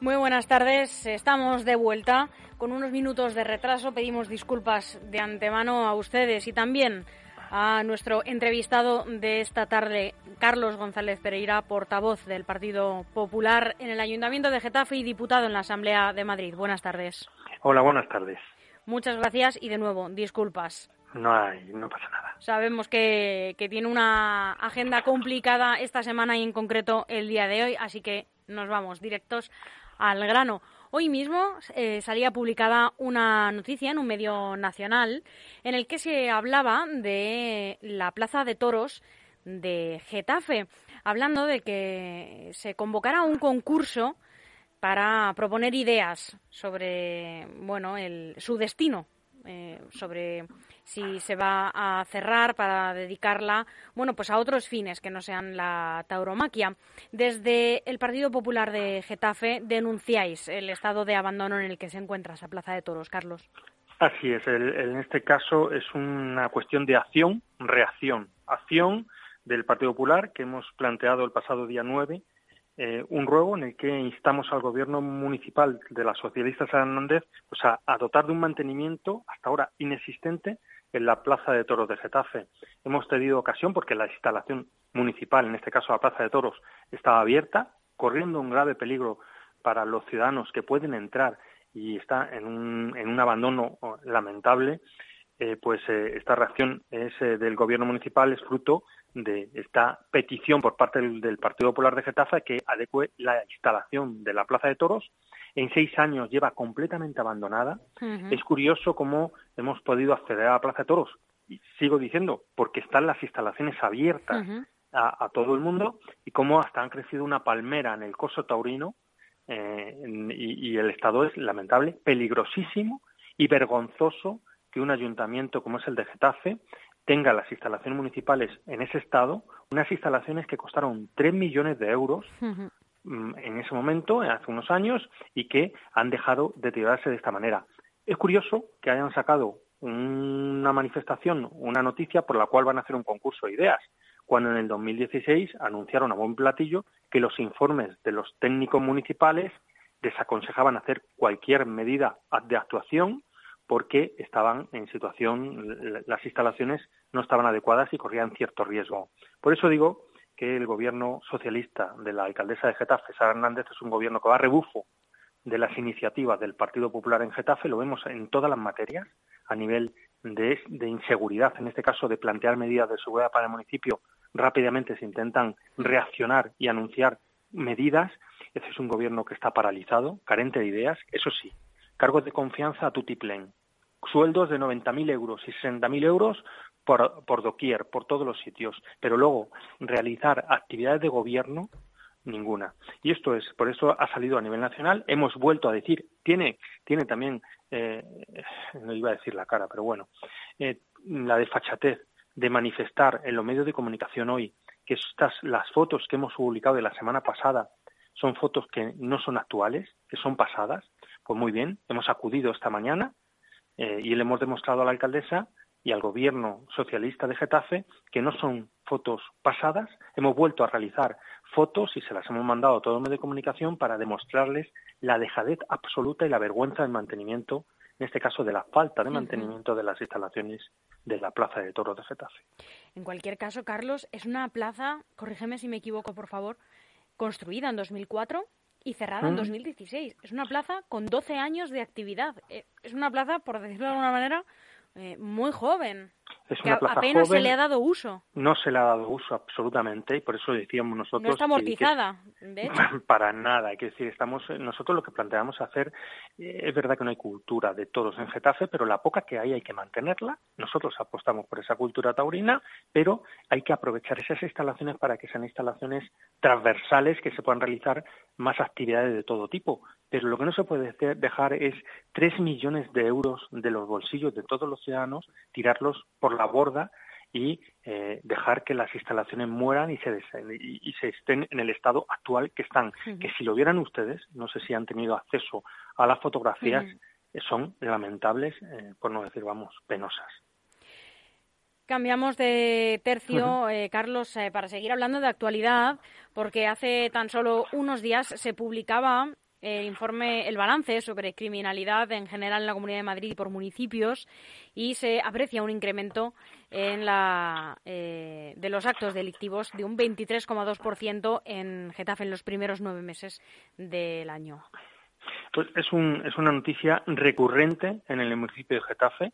Muy buenas tardes. Estamos de vuelta con unos minutos de retraso. Pedimos disculpas de antemano a ustedes y también a nuestro entrevistado de esta tarde, Carlos González Pereira, portavoz del Partido Popular en el Ayuntamiento de Getafe y diputado en la Asamblea de Madrid. Buenas tardes. Hola, buenas tardes. Muchas gracias y de nuevo, disculpas. No hay, no pasa nada. Sabemos que, que tiene una agenda complicada esta semana y en concreto el día de hoy, así que nos vamos directos al grano. Hoy mismo eh, salía publicada una noticia en un medio nacional en el que se hablaba de la Plaza de Toros de Getafe, hablando de que se convocara un concurso para proponer ideas sobre bueno el, su destino, eh, sobre si se va a cerrar para dedicarla, bueno, pues a otros fines que no sean la tauromaquia. Desde el Partido Popular de Getafe denunciáis el estado de abandono en el que se encuentra esa Plaza de Toros, Carlos. Así es, en este caso es una cuestión de acción, reacción. Acción del Partido Popular que hemos planteado el pasado día 9 eh, un ruego en el que instamos al gobierno municipal de la socialista San Hernández a, dotar de un mantenimiento hasta ahora inexistente en la Plaza de Toros de Getafe. Hemos tenido ocasión porque la instalación municipal, en este caso la Plaza de Toros, estaba abierta, corriendo un grave peligro para los ciudadanos que pueden entrar y está en un, en un abandono lamentable, eh, pues eh, esta reacción es, del gobierno municipal es fruto de esta petición por parte del, del, Partido Popular de Getafe que adecue la instalación de la Plaza de Toros en seis años lleva completamente abandonada. Uh -huh. Es curioso cómo hemos podido acceder a la Plaza de Toros. Y sigo diciendo, porque están las instalaciones abiertas uh -huh. a, a, todo el mundo y cómo hasta han crecido una palmera en el coso taurino eh, y, y el estado es lamentable, peligrosísimo y vergonzoso que un ayuntamiento como es el de Getafe tenga las instalaciones municipales en ese estado, unas instalaciones que costaron tres millones de euros, uh -huh en ese momento, hace unos años, y que han dejado deteriorarse de esta manera. Es curioso que hayan sacado una manifestación, una noticia por la cual van a hacer un concurso de ideas, cuando en el 2016 anunciaron a buen platillo que los informes de los técnicos municipales desaconsejaban hacer cualquier medida de actuación porque estaban en situación, las instalaciones no estaban adecuadas y corrían cierto riesgo. Por eso digo que el gobierno socialista de la alcaldesa de Getafe, Sara Hernández, es un gobierno que va a rebufo de las iniciativas del Partido Popular en Getafe, lo vemos en todas las materias, a nivel de, inseguridad, en este caso de plantear medidas de seguridad para el municipio, rápidamente se intentan reaccionar y anunciar medidas. Ese es un gobierno que está paralizado, carente de ideas, eso sí, cargos de confianza a tutiplén, sueldos de 90.000 euros y 60.000 euros por, por doquier, por todos los sitios, pero luego realizar actividades de gobierno ninguna. Y esto es, por eso ha salido a nivel nacional. Hemos vuelto a decir, tiene, tiene también, eh, no iba a decir la cara, pero bueno, eh, la desfachatez de manifestar en los medios de comunicación hoy que estas, las fotos que hemos publicado de la semana pasada son fotos que no son actuales, que son pasadas. Pues muy bien, hemos acudido esta mañana eh, y le hemos demostrado a la alcaldesa y al gobierno socialista de Getafe que no son fotos pasadas. Hemos vuelto a realizar fotos y se las hemos mandado a todo el medio de comunicación para demostrarles la dejadez absoluta y la vergüenza del mantenimiento, en este caso de la falta de mantenimiento de las instalaciones de la Plaza de Toros de Getafe. En cualquier caso, Carlos, es una plaza, corrígeme si me equivoco, por favor, construida en 2004 y cerrada en 2016. Es una plaza con 12 años de actividad. Eh, Es una plaza, por decirlo de alguna manera, eh, muy joven. Es que una plaza apenas joven, se le ha dado uso. No se le ha dado uso absolutamente y por eso decíamos nosotros. No está amortizada, que, de hecho. Para nada, hay que decir, estamos nosotros lo que planteamos hacer eh, es verdad que no hay cultura de todos en Getafe, pero la poca que hay hay que mantenerla. Nosotros apostamos por esa cultura taurina, pero hay que aprovechar esas instalaciones para que sean instalaciones transversales que se puedan realizar más actividades de todo tipo. Pero lo que no se puede dejar es tres millones de euros de los bolsillos de todos los ciudadanos, tirarlos por la borda y eh, dejar que las instalaciones mueran y se, y, y se estén en el estado actual que están. Uh -huh. Que si lo vieran ustedes, no sé si han tenido acceso a las fotografías, uh -huh. son lamentables, eh, por no decir, vamos, penosas. Cambiamos de tercio, eh, Carlos, eh, para seguir hablando de actualidad, porque hace tan solo unos días se publicaba el informe, el balance sobre criminalidad en general en la Comunidad de Madrid y por municipios y se aprecia un incremento en la, eh, de los actos delictivos de un 23,2% en Getafe en los primeros nueve meses del año. Pues es, un, es una noticia recurrente en el municipio de Getafe.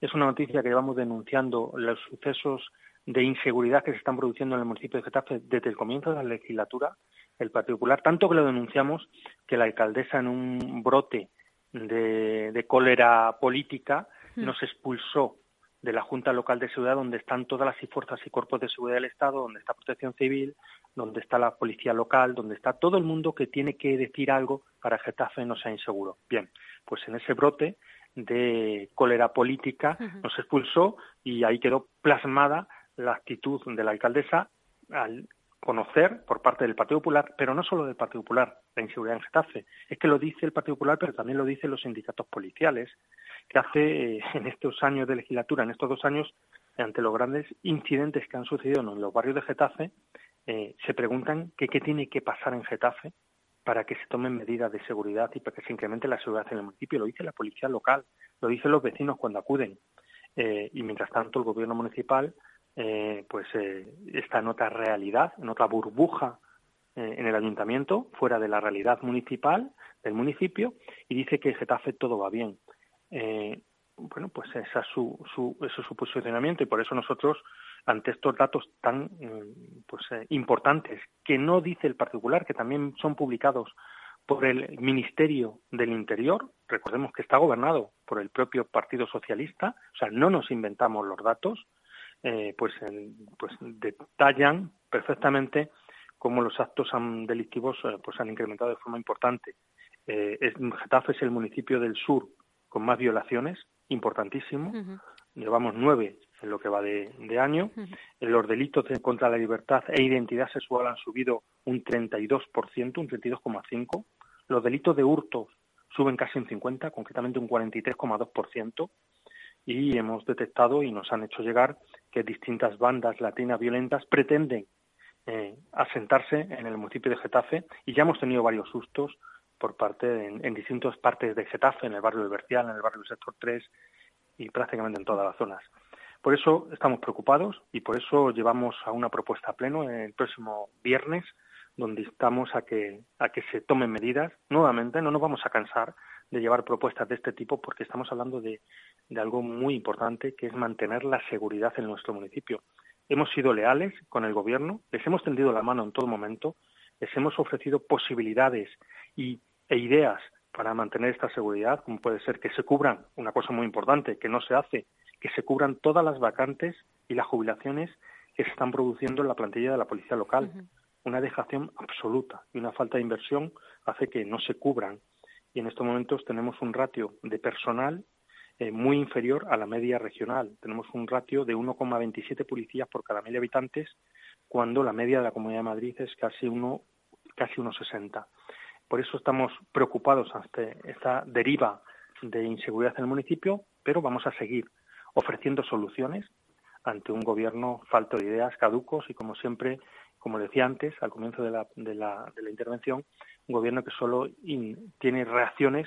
Es una noticia que llevamos denunciando los sucesos de inseguridad que se están produciendo en el municipio de Getafe desde el comienzo de la legislatura el Partido Popular, tanto que lo denunciamos que la alcaldesa en un brote de, cólera política hmm. nos expulsó de la Junta Local de Seguridad, donde están todas las fuerzas y cuerpos de seguridad del Estado, donde está Protección Civil, donde está la Policía Local, donde está todo el mundo que tiene que decir algo para que Getafe no sea inseguro. Bien, pues en ese brote de cólera política nos expulsó y ahí quedó plasmada la actitud de la alcaldesa al conocer por parte del Partido Popular, pero no solo del Partido Popular, la inseguridad en Getafe. Es que lo dice el Partido Popular, pero también lo dicen los sindicatos policiales, que hace eh, en estos años de legislatura, en estos dos años, ante los grandes incidentes que han sucedido en los barrios de Getafe, eh, se preguntan que qué tiene que pasar en Getafe para que se tomen medidas de seguridad y para que se incremente la seguridad en el municipio. Lo dice la policía local, lo dicen los vecinos cuando acuden. Eh, y mientras tanto, el gobierno municipal eh, pues eh, está en otra realidad, en otra burbuja eh, en el ayuntamiento, fuera de la realidad municipal del municipio, y dice que en Getafe todo va bien. bueno, pues esa es su, su, ese es su posicionamiento y por eso nosotros, ante estos datos tan mm, pues, importantes, que no dice el particular, que también son publicados por el Ministerio del Interior, recordemos que está gobernado por el propio Partido Socialista, o sea, no nos inventamos los datos, eh, pues, pues detallan perfectamente cómo los actos delictivos eh, pues han incrementado de forma importante. Eh, Getafe es el municipio del sur con más violaciones, importantísimo. Llevamos nueve en lo que va de, año. Los delitos contra la libertad e identidad sexual han subido un 32%, un 32,5%. Los delitos de hurto suben casi un 50%, concretamente un 43,2% y hemos detectado y nos han hecho llegar que distintas bandas latinas violentas pretenden eh, asentarse en el municipio de Getafe y ya hemos tenido varios sustos por parte en, distintas partes de Getafe, en el barrio de Bercial, en el barrio del sector 3 y prácticamente en todas las zonas. Por eso estamos preocupados y por eso llevamos a una propuesta a pleno el próximo viernes donde estamos a que, a que se tomen medidas. Nuevamente, no nos vamos a cansar de llevar propuestas de este tipo porque estamos hablando de, de algo muy importante que es mantener la seguridad en nuestro municipio. Hemos sido leales con el Gobierno, les hemos tendido la mano en todo momento, les hemos ofrecido posibilidades y, e ideas para mantener esta seguridad, como puede ser que se cubran, una cosa muy importante que no se hace, que se cubran todas las vacantes y las jubilaciones que se están produciendo en la plantilla de la policía local. Una dejación absoluta y una falta de inversión hace que no se cubran y en estos momentos tenemos un ratio de personal eh, muy inferior a la media regional. Tenemos un ratio de 1,27 policías por cada mil habitantes, cuando la media de la Comunidad de Madrid es casi uno casi 1,60. Por eso estamos preocupados ante esta deriva de inseguridad en el municipio, pero vamos a seguir ofreciendo soluciones ante un gobierno falto de ideas, caducos y, como siempre, como decía antes, al comienzo de la, de la, de la intervención, un gobierno que solo tiene reacciones,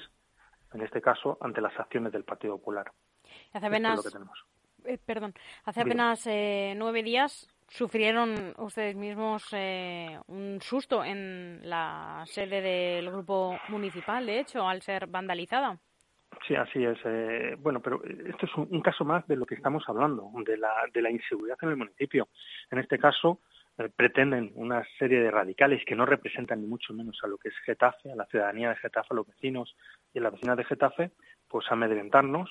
en este caso, ante las acciones del Partido Popular. Hace apenas, eh, perdón, hace apenas eh, nueve días sufrieron ustedes mismos eh, un susto en la sede del grupo municipal, de hecho, al ser vandalizada. Sí, así es. bueno, pero esto es un, caso más de lo que estamos hablando, de la, de la inseguridad en el municipio. En este caso, pretenden una serie de radicales que no representan ni mucho menos a lo que es Getafe, a la ciudadanía de Getafe, a los vecinos y a la vecina de Getafe, pues amedrentarnos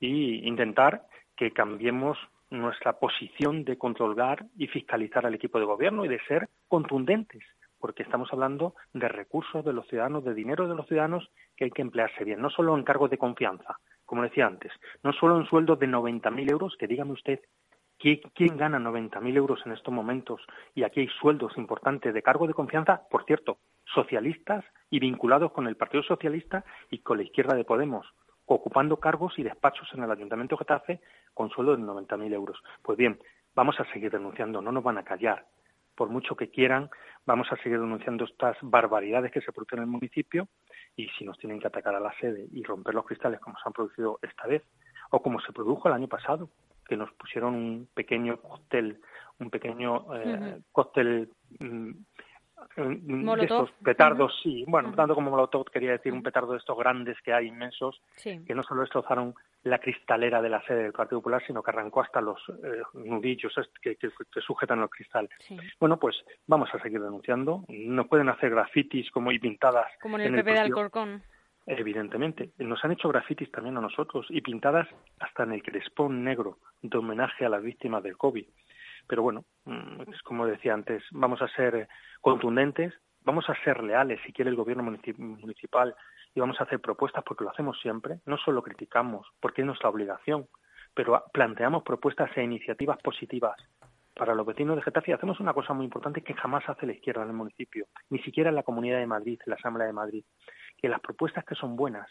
e intentar que cambiemos nuestra posición de controlar y fiscalizar al equipo de gobierno y de ser contundentes, porque estamos hablando de recursos de los ciudadanos, de dinero de los ciudadanos que hay que emplearse bien, no solo en cargos de confianza, como decía antes, no solo en sueldos de 90.000 euros, que dígame usted ¿Quién gana 90.000 euros en estos momentos? Y aquí hay sueldos importantes de cargo de confianza, por cierto, socialistas y vinculados con el Partido Socialista y con la izquierda de Podemos, ocupando cargos y despachos en el Ayuntamiento de Getafe con sueldos de 90.000 euros. Pues bien, vamos a seguir denunciando, no nos van a callar. Por mucho que quieran, vamos a seguir denunciando estas barbaridades que se producen en el municipio y si nos tienen que atacar a la sede y romper los cristales como se han producido esta vez, o como se produjo el año pasado, que nos pusieron un pequeño cóctel, un pequeño eh, cóctel mm, de estos petardos, sí, bueno, tanto como Molotov quería decir un petardo de estos grandes que hay inmensos, que no solo destrozaron la cristalera de la sede del Partido Popular, sino que arrancó hasta los eh, nudillos que, que, sujetan el cristal. Bueno, pues vamos a seguir denunciando. No pueden hacer grafitis como y pintadas. Como en el PP de Alcorcón. Evidentemente. Nos han hecho grafitis también a nosotros y pintadas hasta en el crespón negro de homenaje a las víctimas del COVID. Pero bueno, mm, es como decía antes, vamos a ser contundentes, vamos a ser leales si quiere el gobierno municipal y vamos a hacer propuestas porque lo hacemos siempre. No solo criticamos, porque es nuestra obligación, pero planteamos propuestas e iniciativas positivas para los vecinos de Getafe. Hacemos una cosa muy importante que jamás hace la izquierda en el municipio, ni siquiera en la Comunidad de Madrid, en la Asamblea de Madrid, que las propuestas que son buenas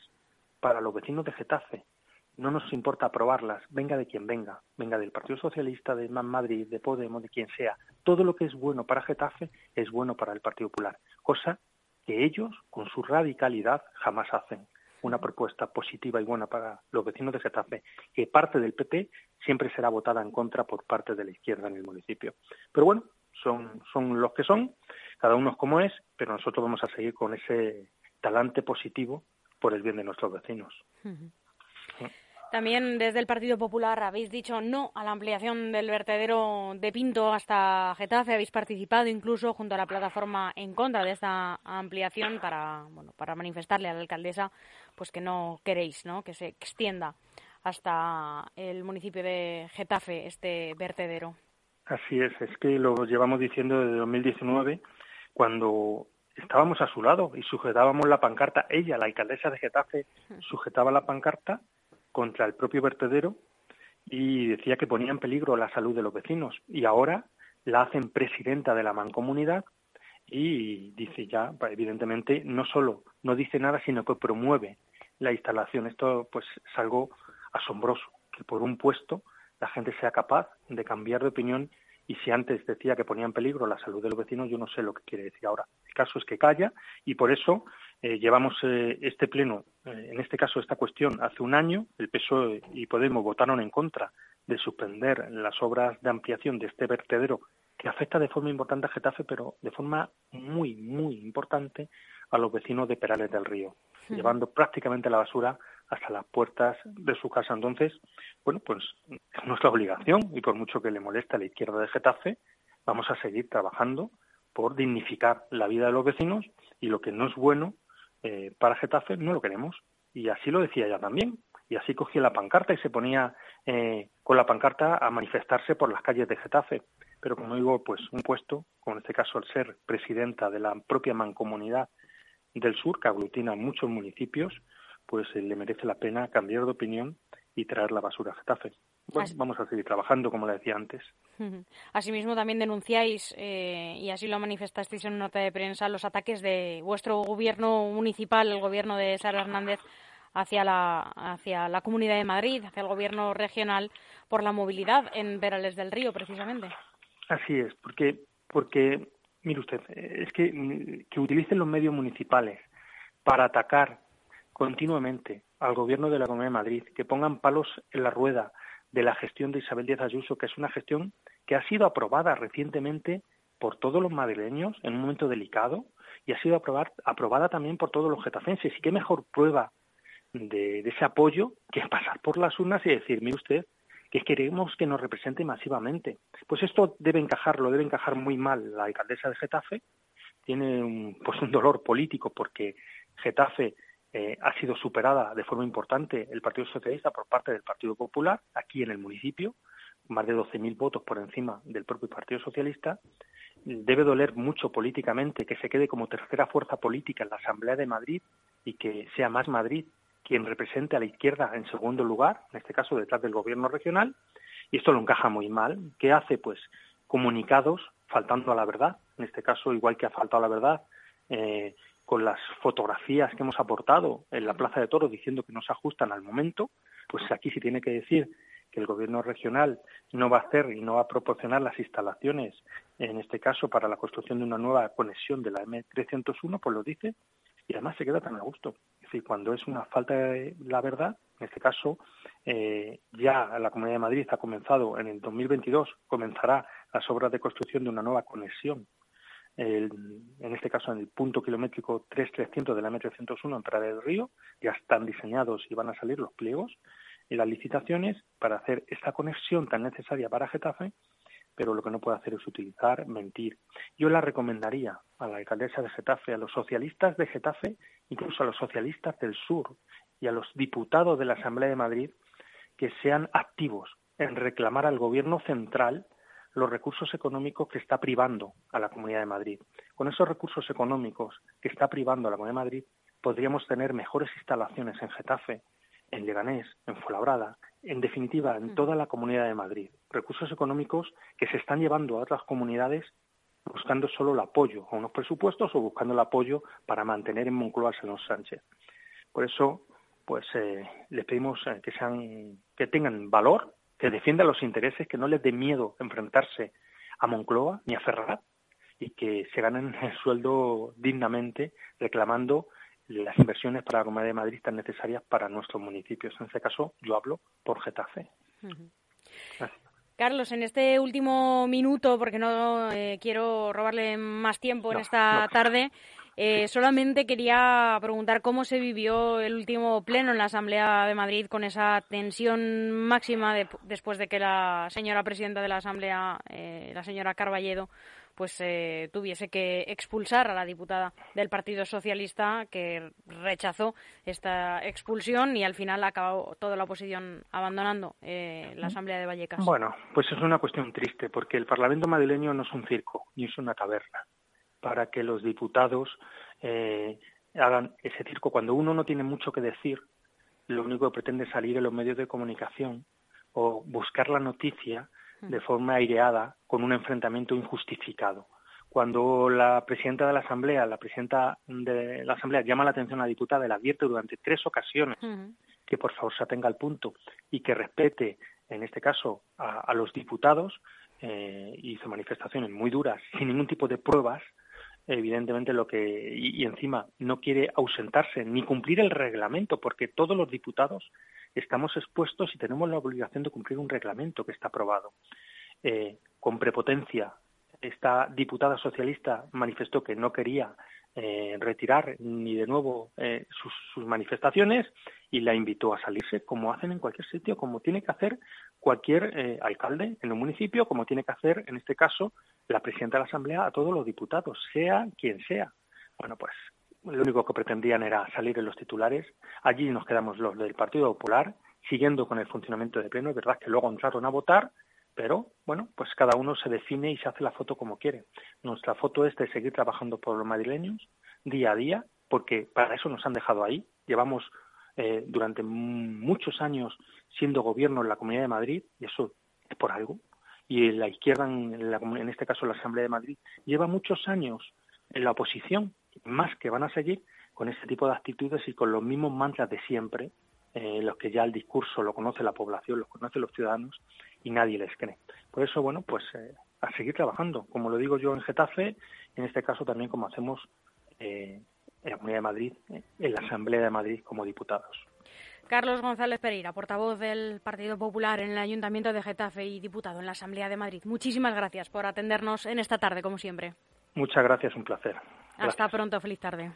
para los vecinos de Getafe no nos importa aprobarlas, venga de quien venga, venga del Partido Socialista, de Madrid, de Podemos, de quien sea. Todo lo que es bueno para Getafe es bueno para el Partido Popular, cosa que ellos, con su radicalidad, jamás hacen. Una propuesta positiva y buena para los vecinos de Getafe, que parte del PP siempre será votada en contra por parte de la izquierda en el municipio. Pero bueno, son, son los que son, cada uno es como es, pero nosotros vamos a seguir con ese talante positivo por el bien de nuestros vecinos. También desde el Partido Popular habéis dicho no a la ampliación del vertedero de Pinto hasta Getafe. Habéis participado incluso junto a la plataforma en contra de esta ampliación para, bueno, para manifestarle a la alcaldesa pues que no queréis ¿no? que se extienda hasta el municipio de Getafe este vertedero. Así es, es que lo llevamos diciendo desde 2019 cuando estábamos a su lado y sujetábamos la pancarta. Ella, la alcaldesa de Getafe, sujetaba la pancarta contra el propio vertedero y decía que ponía en peligro la salud de los vecinos. Y ahora la hacen presidenta de la mancomunidad y dice ya, evidentemente, no solo no dice nada, sino que promueve la instalación. Esto pues es algo asombroso, que por un puesto la gente sea capaz de cambiar de opinión y si antes decía que ponía en peligro la salud de los vecinos, yo no sé lo que quiere decir ahora. El caso es que calla y por eso eh, llevamos eh, este pleno, eh, en este caso esta cuestión, hace un año. El PSOE y Podemos votaron en contra de suspender las obras de ampliación de este vertedero que afecta de forma importante a Getafe, pero de forma muy, muy importante a los vecinos de Perales del Río, llevando prácticamente la basura hasta las puertas de su casa. Entonces, bueno, pues es nuestra obligación y por mucho que le moleste a la izquierda de Getafe, vamos a seguir trabajando por dignificar la vida de los vecinos y lo que no es bueno eh, para Getafe no lo queremos. Y así lo decía ella también. Y así cogía la pancarta y se ponía eh, con la pancarta a manifestarse por las calles de Getafe. Pero como digo, pues un puesto, como en este caso el ser presidenta de la propia mancomunidad del sur, que aglutina muchos municipios, pues eh, le merece la pena cambiar de opinión y traer la basura a Getafe. Bueno, vamos a seguir trabajando, como le decía antes. Asimismo, también denunciáis, eh, y así lo manifestasteis en una nota de prensa, los ataques de vuestro gobierno municipal, el gobierno de Sara Hernández, hacia la, hacia la Comunidad de Madrid, hacia el gobierno regional, por la movilidad en Perales del Río, precisamente. Así es, porque, porque mire usted, es que, que utilicen los medios municipales para atacar continuamente al gobierno de la Comunidad de Madrid, que pongan palos en la rueda de la gestión de Isabel Díaz Ayuso, que es una gestión que ha sido aprobada recientemente por todos los madrileños en un momento delicado y ha sido aprobada también por todos los getafenses. Y qué mejor prueba de, ese apoyo que pasar por las urnas y decir, mire usted, que queremos que nos represente masivamente. Pues esto debe encajarlo, debe encajar muy mal la alcaldesa de Getafe. Tiene un, pues un dolor político porque Getafe eh, ha sido superada de forma importante el Partido Socialista por parte del Partido Popular, aquí en el municipio, más de 12.000 votos por encima del propio Partido Socialista. Debe doler mucho políticamente que se quede como tercera fuerza política en la Asamblea de Madrid y que sea más Madrid quien represente a la izquierda en segundo lugar, en este caso detrás del gobierno regional, y esto lo encaja muy mal. ¿Qué hace? Pues comunicados faltando a la verdad, en este caso igual que ha faltado a la verdad eh, con las fotografías que hemos aportado en la Plaza de Toros diciendo que no se ajustan al momento, pues aquí se tiene que decir que el gobierno regional no va a hacer y no va a proporcionar las instalaciones, en este caso para la construcción de una nueva conexión de la M301, pues lo dice. y además se queda tan a gusto. Es decir, cuando es una falta de la verdad, en este caso, eh, ya la Comunidad de Madrid ha comenzado, en el 2022 comenzará las obras de construcción de una nueva conexión, en este caso en el punto kilométrico 3300 de la M301 en Prada del Río, ya están diseñados y van a salir los pliegos y las licitaciones para hacer esta conexión tan necesaria para Getafe pero lo que no puede hacer es utilizar, mentir. Yo la recomendaría a la alcaldesa de Getafe, a los socialistas de Getafe, incluso a los socialistas del sur y a los diputados de la Asamblea de Madrid, que sean activos en reclamar al gobierno central los recursos económicos que está privando a la Comunidad de Madrid. Con esos recursos económicos que está privando a la Comunidad de Madrid, podríamos tener mejores instalaciones en Getafe, en Leganés, en Fuenlabrada, en definitiva, en mm. toda la Comunidad de Madrid. Recursos económicos que se están llevando a otras comunidades buscando solo el apoyo a unos presupuestos o buscando el apoyo para mantener en Moncloa a los Sánchez. Por eso, pues eh, les pedimos eh, que sean, que tengan valor, que defiendan los intereses, que no les dé miedo enfrentarse a Moncloa ni a Ferrat y que se ganen el sueldo dignamente reclamando las inversiones para la Comunidad de Madrid tan necesarias para nuestros municipios. En este caso, yo hablo por Getafe. Carlos, en este último minuto, porque no eh, quiero robarle más tiempo en esta tarde, eh, solamente quería preguntar cómo se vivió el último pleno en la Asamblea de Madrid con esa tensión máxima después de que la señora presidenta de la Asamblea, eh, la señora Carballedo, pues eh, tuviese que expulsar a la diputada del Partido Socialista que rechazó esta expulsión y al final acabó toda la oposición abandonando eh, la Asamblea de Vallecas. Bueno, pues es una cuestión triste porque el Parlamento madrileño no es un circo ni es una taberna para que los diputados eh, hagan ese circo. Cuando uno no tiene mucho que decir, lo único que pretende es salir en los medios de comunicación o buscar la noticia de forma aireada con un enfrentamiento injustificado. Cuando la presidenta de la Asamblea, la presidenta de la Asamblea llama la atención a la diputada y la advierte durante tres ocasiones que por favor se atenga al punto y que respete, en este caso, a, los diputados, eh, hizo manifestaciones muy duras sin ningún tipo de pruebas, evidentemente lo que y, encima no quiere ausentarse ni cumplir el reglamento porque todos los diputados estamos expuestos y tenemos la obligación de cumplir un reglamento que está aprobado. Eh, con prepotencia, esta diputada socialista manifestó que no quería eh, retirar ni de nuevo eh, sus, manifestaciones y la invitó a salirse, como hacen en cualquier sitio, como tiene que hacer cualquier alcalde en un municipio, como tiene que hacer, en este caso, la presidenta de la Asamblea a todos los diputados, sea quien sea. Bueno, pues lo único que pretendían era salir en los titulares. Allí nos quedamos los del Partido Popular, siguiendo con el funcionamiento de pleno. Es verdad que luego entraron a votar, pero bueno, pues cada uno se define y se hace la foto como quiere. Nuestra foto es de seguir trabajando por los madrileños día a día, porque para eso nos han dejado ahí. Llevamos eh, durante muchos años siendo gobierno en la Comunidad de Madrid, y eso es por algo. Y la izquierda, en, en este caso la Asamblea de Madrid, lleva muchos años en la oposición más que van a seguir con este tipo de actitudes y con los mismos mantras de siempre, eh, los que ya el discurso lo conoce la población, lo conocen los ciudadanos y nadie les cree. Por eso, bueno, pues eh, a seguir trabajando, como lo digo yo en Getafe, en este caso también como hacemos eh, en la Comunidad de Madrid, en la Asamblea de Madrid como diputados. Carlos González Pereira, portavoz del Partido Popular en el Ayuntamiento de Getafe y diputado en la Asamblea de Madrid. Muchísimas gracias por atendernos en esta tarde, como siempre. Muchas gracias, un placer. Hasta pronto, feliz tarde.